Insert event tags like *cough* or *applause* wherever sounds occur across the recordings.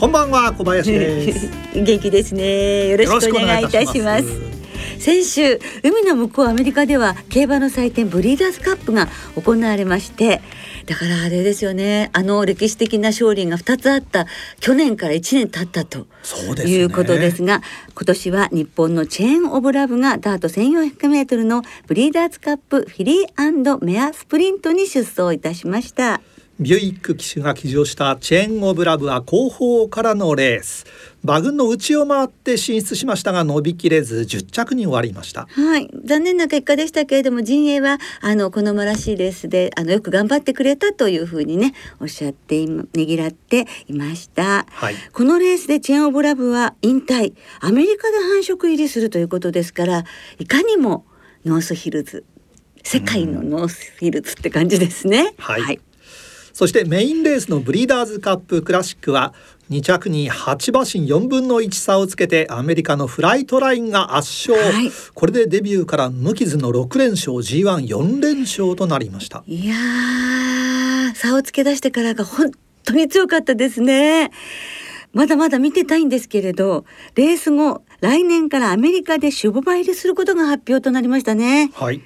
こんばんは小林です。*laughs* 元気ですね。よろしくお願いいたします。先週海の向こうアメリカでは競馬の祭典ブリーダーズカップが行われましてだからあれですよね。あの歴史的な勝利が2つあった去年から1年経ったということですが、ね、今年は日本のチェーン・オブ・ラブがダート 1400m のブリーダーズカップフィリーメアスプリントに出走いたしました。ビュイック騎手が騎乗したチェーンオブラブは後方からのレース。馬群の内を回って進出しましたが伸びきれず10着に終わりました。はい。残念な結果でしたけれども陣営はあの好まらしいレースであのよく頑張ってくれたというふうにねおっしゃってねぎらっていました、はい、このレースでチェーンオブラブは引退。アメリカで繁殖入りするということですからいかにもノースヒルズ。世界のノースヒルズって感じですね、はい、はいそしてメインレースのブリーダーズカップクラシックは2着に8馬身4分の1差をつけてアメリカのフライトラインが圧勝、はい、これでデビューから無傷の6連勝 G14 連勝となりました。いや差をつけ出してからが本当に強かったですね。まだまだ見てたいんですけれどレース後来年からアメリカで種牡馬入りすることが発表となりましたね。はい。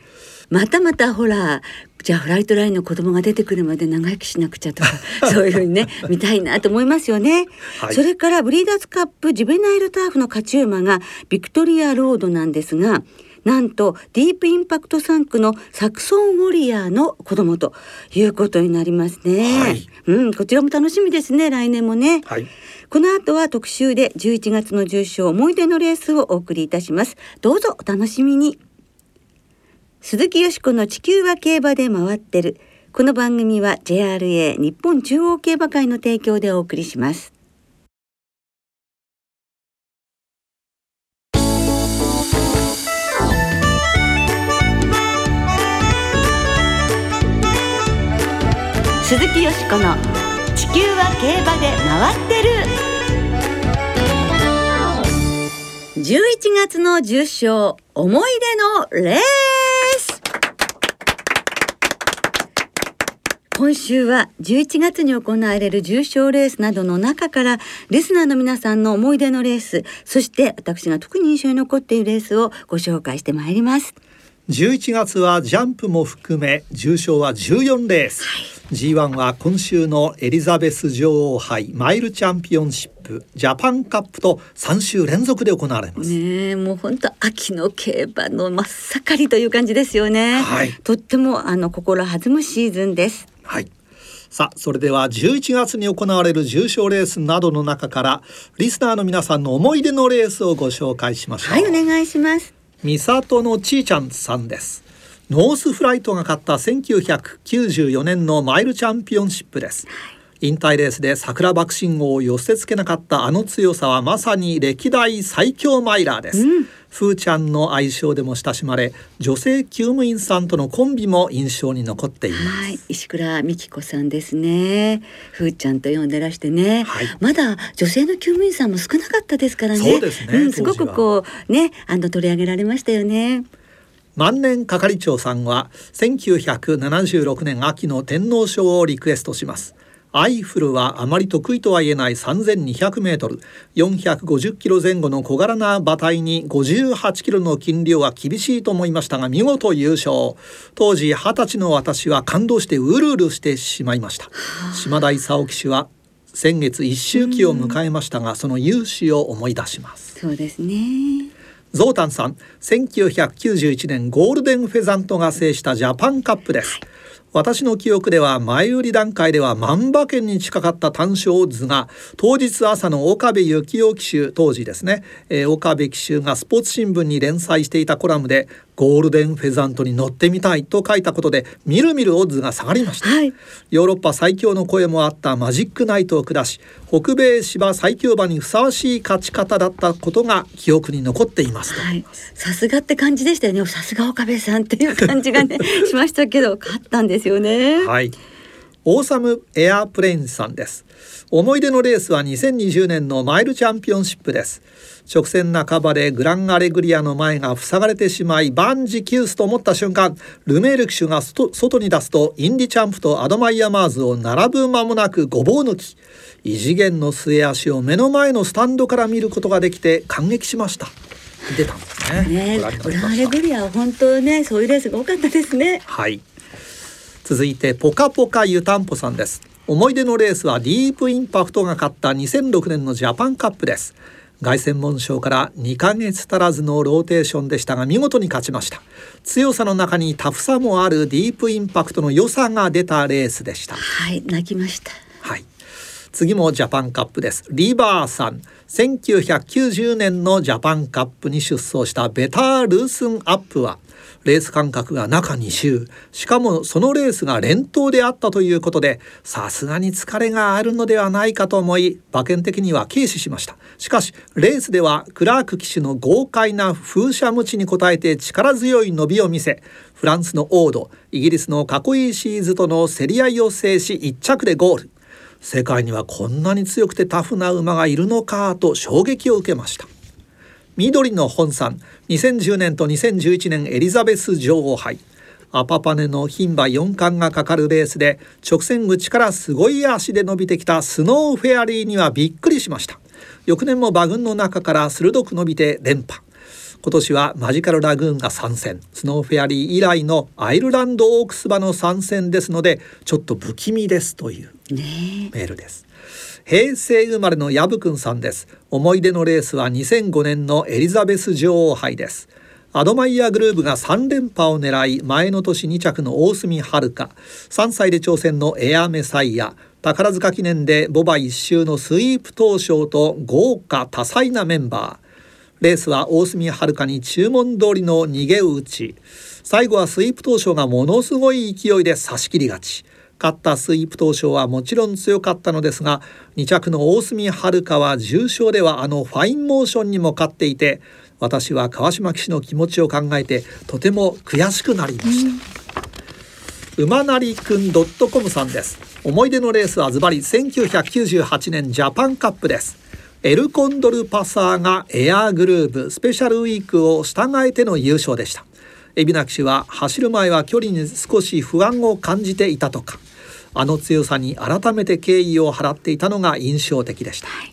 またまたほらじゃあフライトラインの子供が出てくるまで長生きしなくちゃとか *laughs* そういうふうにね見たいなと思いますよね、はい、それからブリーダーズカップジュベナイルターフの勝ち馬がビクトリアロードなんですがなんとディープインパクト産駒のサクソンウォリアーの子供ということになりますね、はい、うんこちらも楽しみですね来年もね、はい、この後は特集で11月の重賞思い出のレースをお送りいたします。どうぞお楽しみに鈴木よしこの地球は競馬で回ってる。この番組は JRA 日本中央競馬会の提供でお送りします。鈴木よしこの地球は競馬で回ってる11月の重賞思い出のレー今週は11月に行われる重賞レースなどの中からリスナーの皆さんの思い出のレースそして私が特に印象に残っているレースをご紹介してまいります。11月はジャンプも含め重賞は14レース、はい、G1 は今週のエリザベス女王杯マイルチャンピオンシップジャパンカップと3週連続で行われます。ねもう本当秋の競馬の真っ盛りという感じですよね、はい、とってもあの心弾むシーズンですはい。さあそれでは11月に行われる重賞レースなどの中からリスナーの皆さんの思い出のレースをご紹介しましょう。はいお願いします。三里のちーちゃんさんです。ノースフライトが勝った1994年のマイルチャンピオンシップです、はい引退レースで桜爆心号を寄せ付けなかったあの強さはまさに歴代最強マイラーです、うん、ふーちゃんの愛称でも親しまれ女性厩務員さんとのコンビも印象に残っています、はい、石倉美希子さんですね。ふーちゃんと呼んでらしてね、はい、まだ女性の厩務員さんも少なかったですからね。そうですね、うん、すごくこうねあの取り上げられましたよね。万年係長さんは1976年秋の天皇賞をリクエストしますアイフルはあまり得意とは言えない3200メートル。450キロ前後の小柄な馬体に58キロの斤量は厳しいと思いましたが見事優勝。当時20歳の私は感動してうるうるしてしまいました。島田勲騎手は先月一周期を迎えましたがその勇姿を思い出します。そうですね。ゾウタンさん1991年ゴールデンフェザントが制したジャパンカップです、はい私の記憶では前売り段階では万馬券に近かった単勝図が当日朝の岡部幸雄騎手当時ですね、えー、岡部騎手がスポーツ新聞に連載していたコラムでゴールデンフェザントに乗ってみたいと書いたことでみるみるオッズが下がりました、はい、ヨーロッパ最強の声もあったマジックナイトを下し北米芝最強馬にふさわしい勝ち方だったことが記憶に残っています。さすがって感じでしたよね。さすが岡部さんっていう感じがね *laughs* しましたけど勝ったんですよね。はい。オーサムエアープレインさんです。思い出のレースは2020年のマイルチャンピオンシップです。直線半ばでグランアレグリアの前が塞がれてしまい万事休すと思った瞬間ルメール騎手が外に出すとインディチャンプとアドマイヤマーズを並ぶ間もなくごぼう抜き。異次元の末脚を目の前のスタンドから見ることができて感激しました。出たんですね。ねグランアレグリアは本当ねそういうレースが多かったですね。はい続いてポカポカ湯たんぽさんです。思い出のレースはディープインパクトが勝った2006年のジャパンカップです。凱旋門賞から2ヶ月足らずのローテーションでしたが見事に勝ちました。強さの中にタフさもあるディープインパクトの良さが出たレースでした。はい泣きました。はい。次もジャパンカップです。リバーさん。1990年のジャパンカップに出走したベタールースンアップはレース間隔が中2週しかもそのレースが連投であったということでさすがに疲れがあるのではないかと思い馬券的には軽視しましたしかしレースではクラーク騎手の豪快な風車無知に応えて力強い伸びを見せフランスのオードイギリスのカコイシーズとの競り合いを制し1着でゴール。世界にはこんなに強くてタフな馬がいるのかと衝撃を受けました。緑の本山2010年と2011年エリザベス女王杯。アパパネの牝馬4冠がかかるレースで直線口からすごい脚で伸びてきたスノーフェアリーにはびっくりしました。翌年も馬群の中から鋭く伸びて連覇。今年はマジカルラグーンが参戦。スノーフェアリー以来のアイルランドオークス馬の参戦ですのでちょっと不気味ですというメールです、平成生まれのヤブくんさんです。思い出のレースは2005年のエリザベス女王杯です。アドマイヤグルーブが3連覇を狙い前の年2着の大隅遥3歳で挑戦のエアメサイア宝塚記念でボバ一周のスイープ東証と豪華多彩なメンバー。レースは大隅遥に注文通りの逃げ打ち。最後はスイープトウショウがものすごい勢いで差し切り勝ち。勝ったスイープトウショウはもちろん強かったのですが2着の大隅遥は重賞ではあのファインモーションにも勝っていて私は川島騎手の気持ちを考えてとても悔しくなりました。馬なりくん .com さんです。思い出のレースはズバリ1998年ジャパンカップです。エルコンドルパサーがエアーグルーブスペシャルウィークを従えての優勝でした。海老名騎手は走る前は距離に少し不安を感じていたとかあの強さに改めて敬意を払っていたのが印象的でした、はい、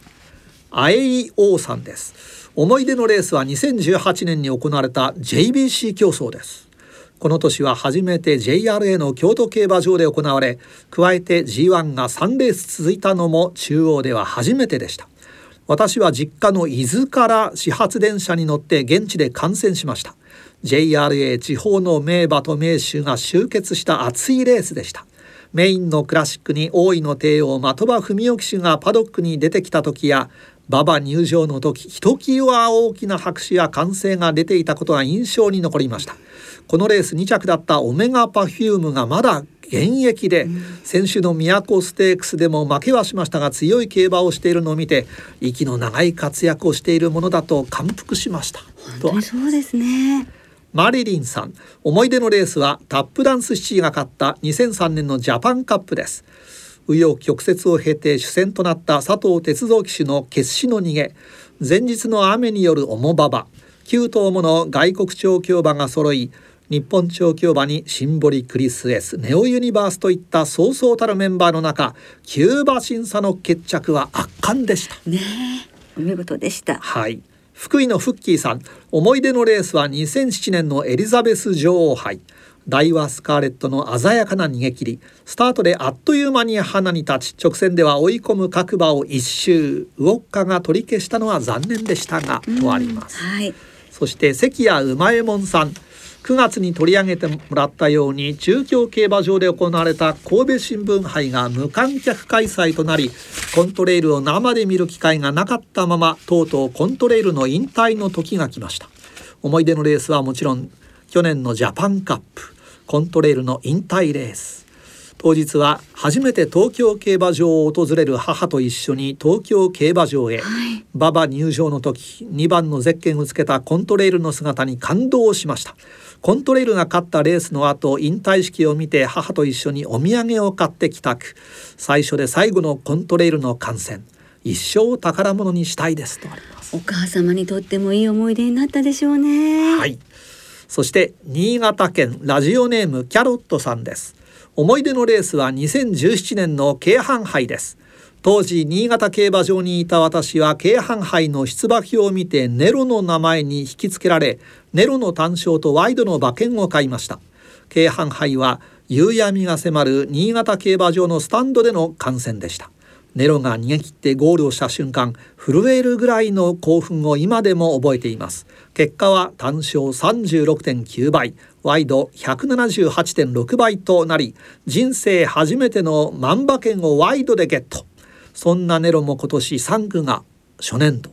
アエイオーさんです。思い出のレースは2018年に行われた JBC 競争です。この年は初めて JRA の京都競馬場で行われ加えて G1 が3レース続いたのも中央では初めてでした。私は実家の伊豆から始発電車に乗って現地で観戦しました JRA 地方の名馬と名手が集結した熱いレースでした。メインのクラシックに大井の帝王的場文雄騎手がパドックに出てきた時や馬場入場の時ひときわ大きな拍手や歓声が出ていたことが印象に残りました。このレース2着だったオメガパフュームがまだ現役で、先週の都ステークスでも負けはしましたが強い競馬をしているのを見て息の長い活躍をしているものだと感服しました。本当にそうですねマリリンさん。思い出のレースはタップダンスシティが勝った2003年のジャパンカップです。紆余曲折を経て主戦となった佐藤鉄道騎手の決死の逃げ。前日の雨による重馬場。9頭もの外国調教馬が揃い日本調教馬にシンボリクリスエスネオユニバースといったそうそうたるメンバーの中キューバ審査の決着は圧巻でした。ねお見事でした。はい福井のフッキーさん思い出のレースは2007年のエリザベス女王杯。大和スカーレットの鮮やかな逃げ切り。スタートであっという間に花に立ち直線では追い込む各馬を一周。ウォッカが取り消したのは残念でしたがとあります、はい、そして関谷馬右衛門さん9月に取り上げてもらったように中京競馬場で行われた神戸新聞杯が無観客開催となりコントレイルを生で見る機会がなかったままとうとうコントレイルの引退の時が来ました。思い出のレースはもちろん去年のジャパンカップコントレイルの引退レース。当日は初めて東京競馬場を訪れる母と一緒に東京競馬場へ、はい、馬場入場の時2番のゼッケンをつけたコントレイルの姿に感動しました。コントレイルが勝ったレースの後引退式を見て母と一緒にお土産を買って帰宅。最初で最後のコントレイルの観戦。一生宝物にしたいですとあります。お母様にとってもいい思い出になったでしょうね。はい。そして新潟県ラジオネームキャロットさんです。思い出のレースは2017年の京阪杯です当時新潟競馬場にいた私は京阪杯の出馬表を見てネロの名前に引き付けられネロの単勝とワイドの馬券を買いました。京阪杯は夕闇が迫る新潟競馬場のスタンドでの観戦でした。ネロが逃げ切ってゴールをした瞬間震えるぐらいの興奮を今でも覚えています。結果は単勝36.9倍ワイド178.6倍となり人生初めての万馬券をワイドでゲット。そんなネロも今年3区が初年度、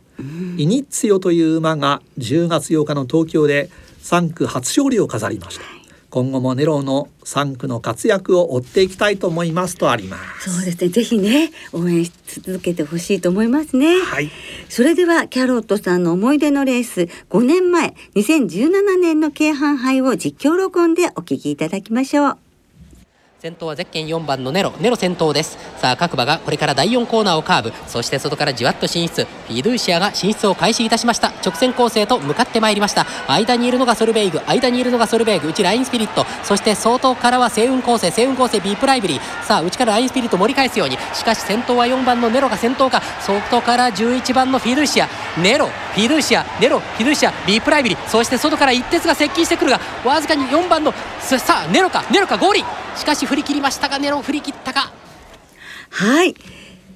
イニッツヨという馬が10月8日の東京で3区初勝利を飾りました。今後もネロの3区の活躍を追っていきたいと思いますとあります。そうですね。ぜひね応援し続けてほしいと思いますね。はい。それではキャロットさんの思い出のレース5年前2017年の京阪杯を実況録音でお聞きいただきましょう先頭はゼッケン4番のネロ。ネロ先頭です。さあ各馬がこれから第4コーナーをカーブ。そして外からじわっと進出。フィドゥーシアが進出を開始いたしました。直線構成と向かってまいりました。間にいるのがソルベイグ。間にいるのがソルベイグ。内ラインスピリット。そして外からは星雲構成星雲構成ビープライブリー。さあ内からラインスピリット盛り返すように。しかし先頭は4番のネロが先頭か。外から11番のフィドゥーシア。ネロフィドゥーシアネロフィドゥーシアビップライブリーそして外から一徹が接近してくるがわずかに4番のさあネロかネロかゴールしかし振り切りましたがネロ振り切ったか。はい。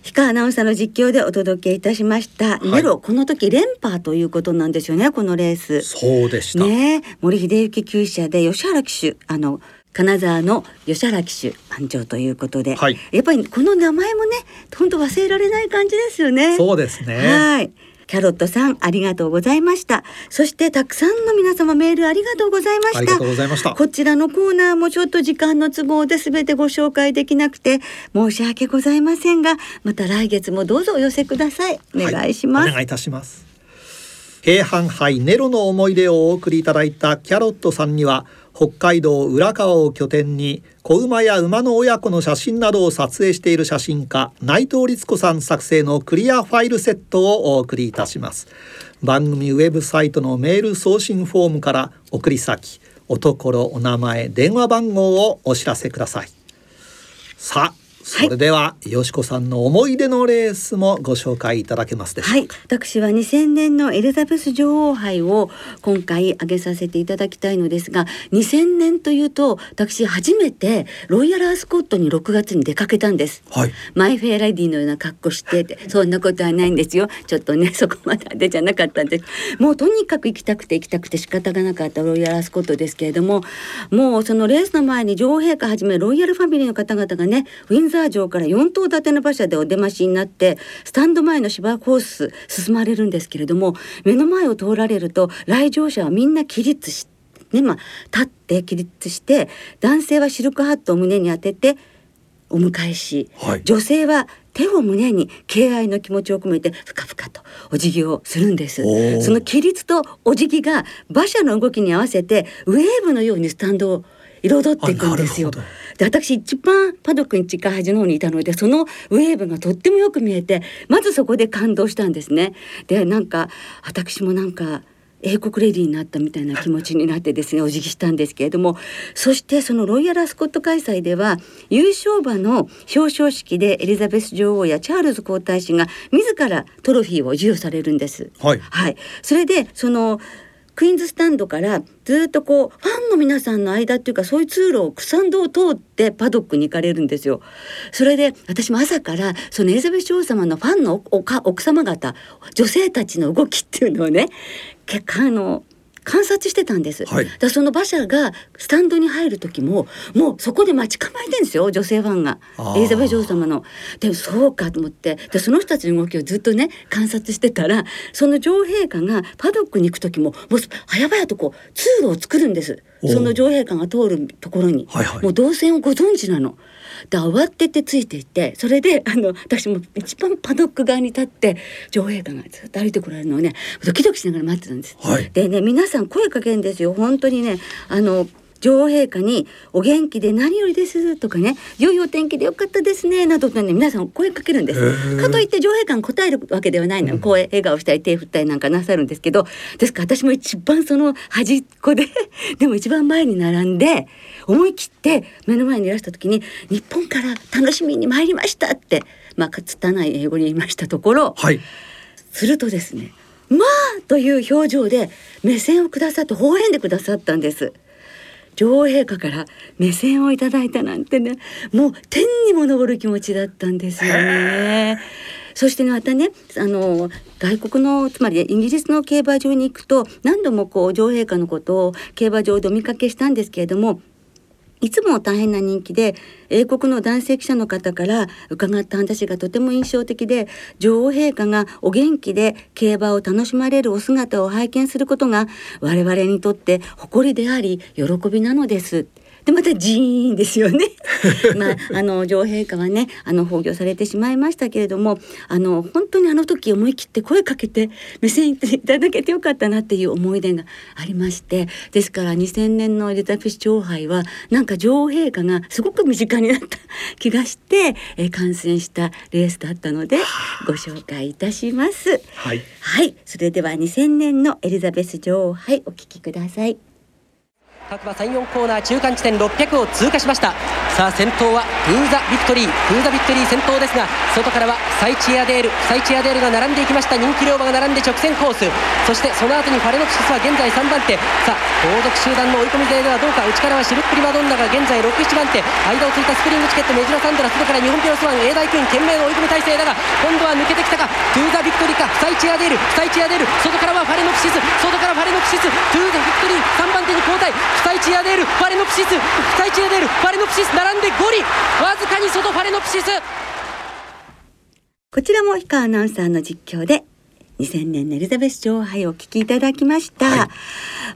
氷川アナウンサーの実況でお届けいたしました、はい、ネロこの時連覇ということなんですよねこのレース。そうでした。ね。森秀幸厩舎で吉原騎手あの金沢の吉原騎手班長ということで、はい、やっぱりこの名前もね本当忘れられない感じですよね。そうですね。はいキャロットさんありがとうございました。そしてたくさんの皆様メールありがとうございました。ありがとうございました。こちらのコーナーもちょっと時間の都合で全てご紹介できなくて申し訳ございませんがまた来月もどうぞお寄せください。お願いします、はい、お願いいたします。京阪杯ネロの思い出をお送りいただいたキャロットさんには北海道浦河を拠点に子馬や馬の親子の写真などを撮影している写真家内藤律子さん作成のクリアファイルセットをお送りいたします。番組ウェブサイトのメール送信フォームから送り先おところお名前電話番号をお知らせください。さあそれでは、よしこさんの思い出のレースもご紹介いただけますでしょうか、はい、私は2000年のエリザベス女王杯を今回挙げさせていただきたいのですが2000年というと私初めてロイヤルアスコットに6月に出かけたんです、はい、マイフェアラディのような格好しててそんなことはないんですよ。ちょっとね *laughs* そこまででじゃなかったんです。もうとにかく行きたくて行きたくて仕方がなかったロイヤルアスコットですけれどももうそのレースの前に女王陛下はじめロイヤルファミリーの方々がねウィンザー城から4頭立ての馬車でお出ましになってスタンド前の芝コース進まれるんですけれども目の前を通られると来場者はみんな起立して。ねまあ、立って起立して男性はシルクハットを胸に当ててお迎えし、はい、女性は手を胸に敬愛の気持ちを込めてふかふかとお辞儀をするんですその起立とお辞儀が馬車の動きに合わせてウェーブのようにスタンドを彩っていくんですよ。で私一番パドックに近い端の方にいたのでそのウェーブがとってもよく見えてまずそこで感動したんですね。でなんか私もなんか英国レディーになったみたいな気持ちになってですねお辞儀したんですけれどもそしてそのロイヤルアスコット開催では優勝馬の表彰式でエリザベス女王やチャールズ皇太子が自らトロフィーを授与されるんです。はい、はい、それでそのクイーンズスタンドからずっとこうファンの皆さんの間っていうかそういう通路を草んどを通ってパドックに行かれるんですよ。それで私も朝からそのエリザベス女王様のファンの奥様方女性たちの動きっていうのをね結果あの観察してたんです。はい。だその馬車がスタンドに入る時ももうそこで待ち構えてんですよ女性ファンが。エリザベス女王様の。でそうかと思って。でその人たちの動きをずっとね観察してたらその女王陛下がパドックに行く時ももう早々とこう通路を作るんです。その女王陛下が通るところに、はいはい。もう動線をご存知なの。で慌ててついていってそれであの私も一番パドック側に立って女王陛下がずっと歩いてこられるのをねドキドキしながら待ってたんです。はいでね皆さん声かけるんですよ本当にねあの女王陛下に「お元気で何よりです」とかね「良いお天気でよかったですね」などとね皆さん声かけるんです。かといって女王陛下が答えるわけではないの、こう笑顔したり手振ったりなんかなさるんですけど。ですから私も一番その端っこで *laughs* でも一番前に並んで思い切って目の前にいらした時に「日本から楽しみに参りました」ってまあ拙い英語に言いましたところ。はい。するとですね「まあ!」という表情で目線をくださって微笑んでくださったんです。女王陛下から目線をいただいたなんてねもう天にも昇る気持ちだったんですよね。そしてねまたねあの外国のつまりイギリスの競馬場に行くと何度もこう女王陛下のことを競馬場でお見かけしたんですけれどもいつも大変な人気で英国の男性記者の方から伺った話がとても印象的で女王陛下がお元気で競馬を楽しまれるお姿を拝見することが我々にとって誇りであり喜びなのです。でまたジーンですよね。*laughs* まああの女王陛下はねあの崩御されてしまいましたけれどもあの本当にあの時思い切って声かけて目線いただけてよかったなっていう思い出がありましてですから2000年のエリザベス女王杯はなんか女王陛下がすごく身近になった気がして、えー観戦したレースだったのでご紹介いたします。はいはい、それでは2000年のエリザベス女王杯お聞きください。各馬3、4コーナー中間地点600を通過しました。さあ先頭はトゥザヴィクトリー。トゥザヴィクトリー先頭ですが外からはフサイチエアデール。サイチエアデールが並んでいきました。人気両馬が並んで直線コース。そしてその後にファレノプシスは現在3番手。さあ後続集団の追い込み勢ではどうか。内からはシルプリマドンナが現在6、7番手。間をついたスプリングチケット。メジロサンドラ外から日本ピロスワン A 大君懸命の追い込み体勢だが今度は抜けてきたか。トゥザヴィクトリーか。サイチエアデール。サイチエアデール。外からはファレノプシス。外からファレノプシス。トゥザヴィクトリー3番手に後退。フサイチエアデール。ファレノプシス。フサイチエアデール。ファレノプシス並んでゴールわずかに外ファレノプシス。こちらも氷川アナウンサーの実況で2000年のエリザベス女王杯をお聞きいただきました、は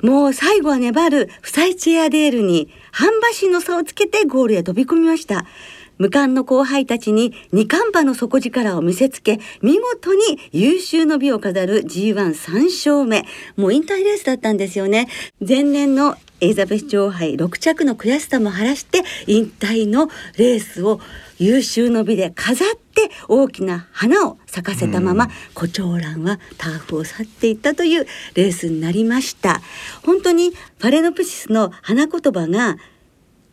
もう最後は粘るフサイチエアデールに半馬身の差をつけてゴールへ飛び込みました無冠の後輩たちに二冠馬の底力を見せつけ見事に有終の美を飾る G1 3勝目。もう引退レースだったんですよね。前年のエリザベス女王杯6着の悔しさも晴らして引退のレースを優秀の美で飾って大きな花を咲かせたまま胡蝶蘭はターフを去っていったというレースになりました。本当にファレノプシスの花言葉が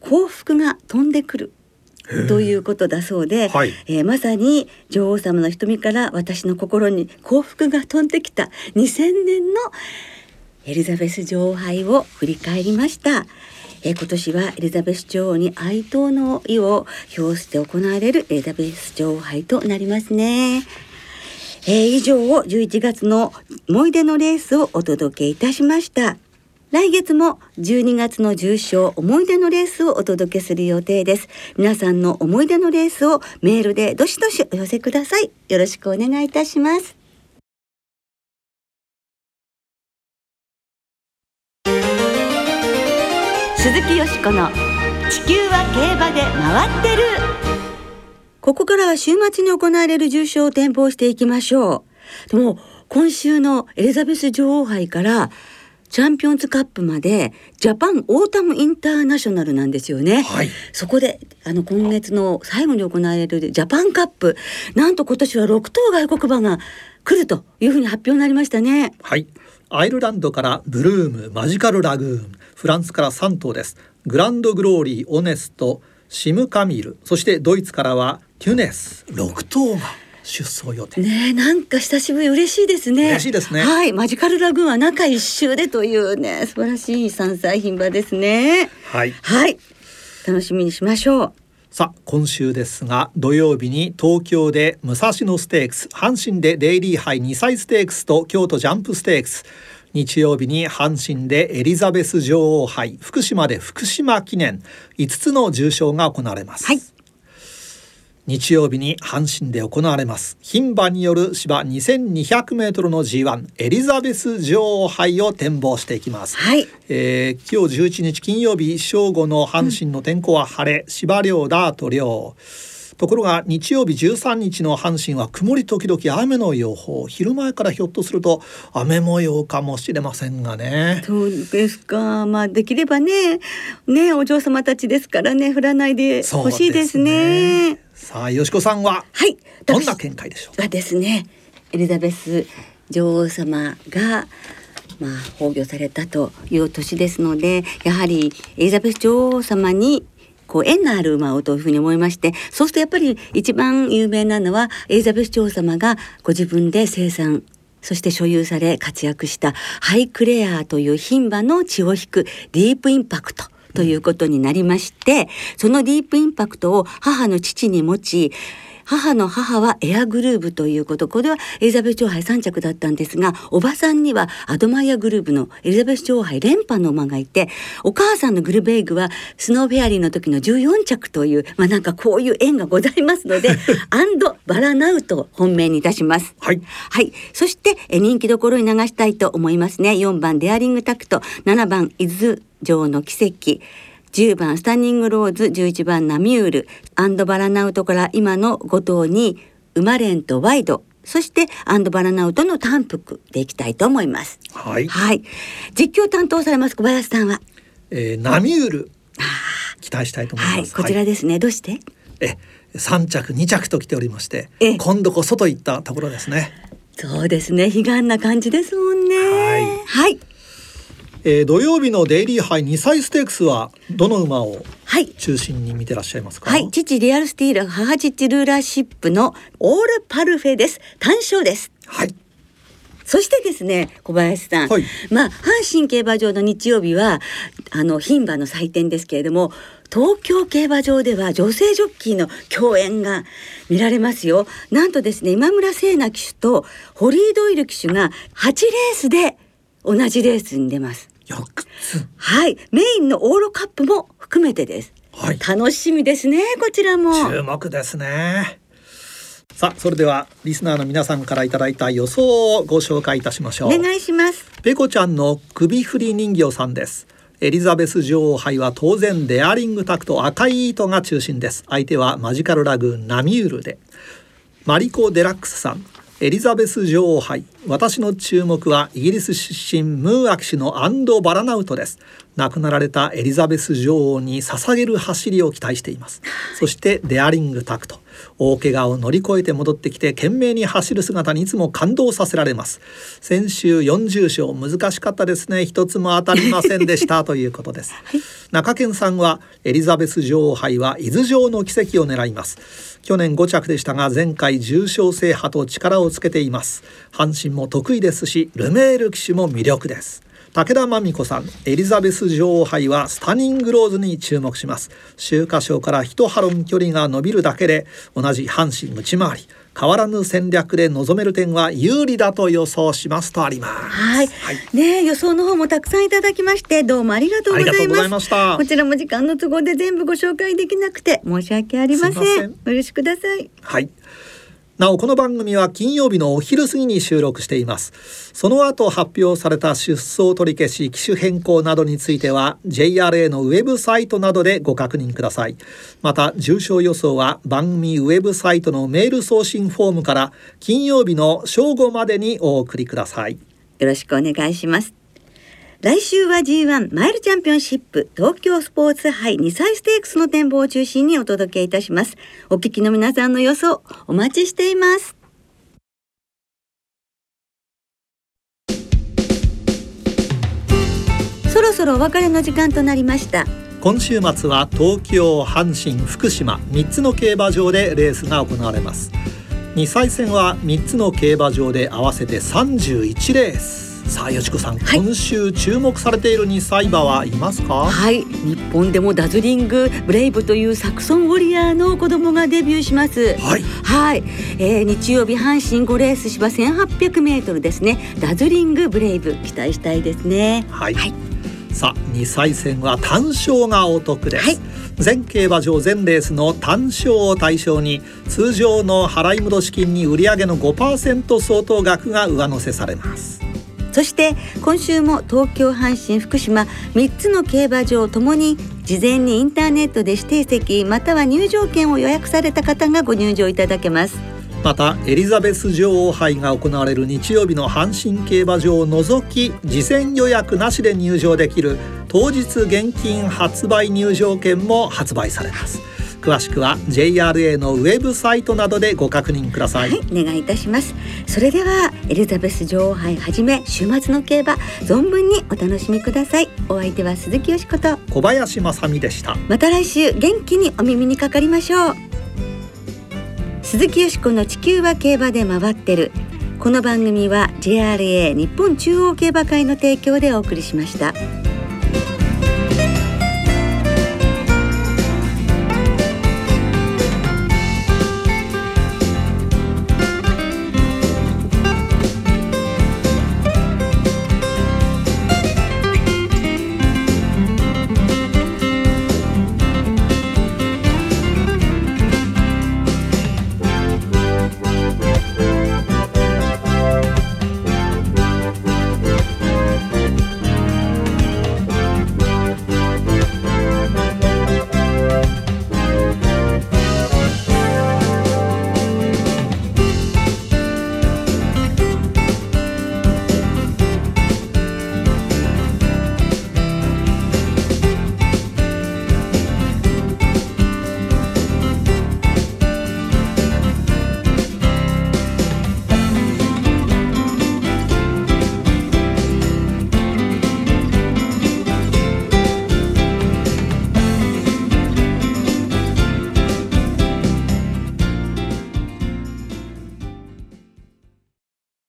幸福が飛んでくるということだそうで、はいえーまさに女王様の瞳から私の心に幸福が飛んできた2000年のエリザベス女王杯を振り返りました。えー今年はエリザベス女王に哀悼の意を表して行われるエリザベス女王杯となりますね。えー以上を11月の思い出のレースをお届けいたしました。来月も12月の重賞思い出のレースをお届けする予定です。皆さんの思い出のレースをメールでどしどしお寄せください。よろしくお願いいたします。鈴木よしこの地球は競馬で回ってるここからは週末に行われる重賞を展望していきましょうでも今週のエリザベス女王杯からチャンピオンズカップまでジャパンオータムインターナショナルなんですよね。はい。そこであの今月の最後に行われるジャパンカップなんと今年は6頭外国馬が来るというふうに発表になりましたね。はい。アイルランドからブルームマジカルラグーンフランスから3頭です。グランドグローリーオネストシムカミルそしてドイツからはテュネス。6頭が出走予定、ねえなんか久しぶり嬉しいですね。嬉しいですね。はいマジカルラグーンは中一周でというね素晴らしい山菜牝馬ですね。はい。はい。楽しみにしましょう。さあ今週ですが土曜日に東京で武蔵野ステークス阪神でデイリー杯2歳ステークスと京都ジャンプステークス。日曜日に阪神でエリザベス女王杯福島で福島記念。5つの重賞が行われます、はい日曜日に阪神で行われます。牝馬による芝2200メートルの G1 エリザベス女王杯を展望していきます、はい、えー、今日11日金曜日正午の阪神の天候は晴れ、うん、芝涼ダート涼ところが日曜日13日の阪神は曇り時々雨の予報。昼前からひょっとすると雨模様かもしれませんがね。そうですか。まあできればねねお嬢様たちですからね降らないでほしいですねさあよしこさんははい。どんな見解でしょう？はですねエリザベス女王様がまあ、崩御されたという年ですのでやはりエリザベス女王様にこう縁のある馬をというふうに思いましてそうするとやっぱり一番有名なのはエリザベス女王様がご自分で生産そして所有され活躍したハイクレアという牝馬の血を引くディープインパクトということになりまして、そのディープインパクトを母の父に持ち、母の母はエアグルーヴということ。これはエリザベス女王杯3着だったんですが、おばさんにはアドマイヤグルーヴのエリザベス女王杯連覇の馬がいて、お母さんのグルヴェイグはスノーフェアリーの時の14着という、まあなんかこういう縁がございますので、*laughs* アンドヴァラナウト本命にいたします。はい。はい。そしてえ人気どころに流したいと思いますね。4番デアリングタクト、7番伊豆城の奇跡、10番スタンニングローズ11番ナミュールアンドバラナウトから今の5頭にウマレンとワイドそしてアンドバラナウトの単服でいきたいと思います。はい、はい、実況担当されます小林さんは、えー、ナミュール。期待したいと思います、はい、こちらですね、はい、どうして？え3着2着と来ておりまして今度こそといったところですね。そうですね。悲願な感じですもんね。はい、はいえー、土曜日のデイリー杯2歳ステークスはどの馬を中心に見てらっしゃいますか、はい、はい、父リアルスティール母父ルーラーシップのオールパルフェです。単勝です。はい。そしてですね小林さん、はい、まあ阪神競馬場の日曜日はあの牝馬の祭典ですけれども東京競馬場では女性ジョッキーの共演が見られますよ。なんとですね今村聖奈騎手とホリー・ドイル騎手が8レースで同じレースに出ますはい。メインのオーロカップも含めてです、はい、楽しみですねこちらも。注目ですね。さあそれではリスナーの皆さんからいただいた予想をご紹介いたしましょう。お願いします。ペコちゃんの首振り人形さんです。エリザベス女王杯は当然デアリングタクト赤い糸が中心です。相手はマジカルラグーンナミュールで。マリコ・デラックスさん。エリザベス女王杯私の注目はイギリス出身ムーア騎手のアンド・バラナウトです。亡くなられたエリザベス女王に捧げる走りを期待しています。そしてデアリングタクト。大怪我を乗り越えて戻ってきて懸命に走る姿にいつも感動させられます。先週40勝難しかったですね。一つも当たりませんでした。*laughs* ということです、はい、中堅さんはエリザベス女王杯は伊豆城の奇跡を狙います。去年5着でしたが前回重賞制覇と力をつけています。阪神も得意ですしルメール騎手も魅力です武田真美子さんエリザベス女王杯はスタニングローズに注目します秋華賞から一ハロン距離が伸びるだけで同じ阪神内回り変わらぬ戦略で望める点は有利だと予想しますとあります。はい。はい、ね予想の方もたくさんいただきましてどうもありがとうございました。こちらも時間の都合で全部ご紹介できなくて申し訳ありません。お許しください。はい。なおこの番組は金曜日のお昼過ぎに収録しています。その後発表された出走取り消し機種変更などについては JRA のウェブサイトなどでご確認ください。また重症予想は番組ウェブサイトのメール送信フォームから金曜日の正午までにお送りください。よろしくお願いします。来週は G1 マイルチャンピオンシップ東京スポーツ杯2歳ステークスの展望を中心にお届けいたします。お聞きの皆さんの予想お待ちしています。そろそろお別れの時間となりました。今週末は東京、阪神、福島3つの競馬場でレースが行われます。2歳戦は3つの競馬場で合わせて31レース。さあよしこさん、はい、今週注目されている日サイ馬はいますか？はい。日本でもダズリングブレイブというサクソンウォリアーの子供がデビューします。はい、はい、えー、日曜日阪神5レース芝1800メートルですね。ダズリングブレイブ期待したいですね。はい、はい、さあ2歳戦は単勝がお得です、はい。全競馬場全レースの単勝を対象に通常の払い戻し金に売上の5%相当額が上乗せされますそして今週も東京阪神福島3つの競馬場ともに事前にインターネットで指定席または入場券を予約された方がご入場いただけます。またエリザベス女王杯が行われる日曜日の阪神競馬場を除き事前予約なしで入場できる当日現金発売入場券も発売されます。詳しくは JRA のウェブサイトなどでご確認ください、はい、お願いいたします。それではエリザベス女王杯はじめ週末の競馬存分にお楽しみください。お相手は鈴木よしこと小林正美でした。また来週元気にお耳にかかりましょう。鈴木よしこの地球は競馬で回ってる。この番組は JRA 日本中央競馬会の提供でお送りしました。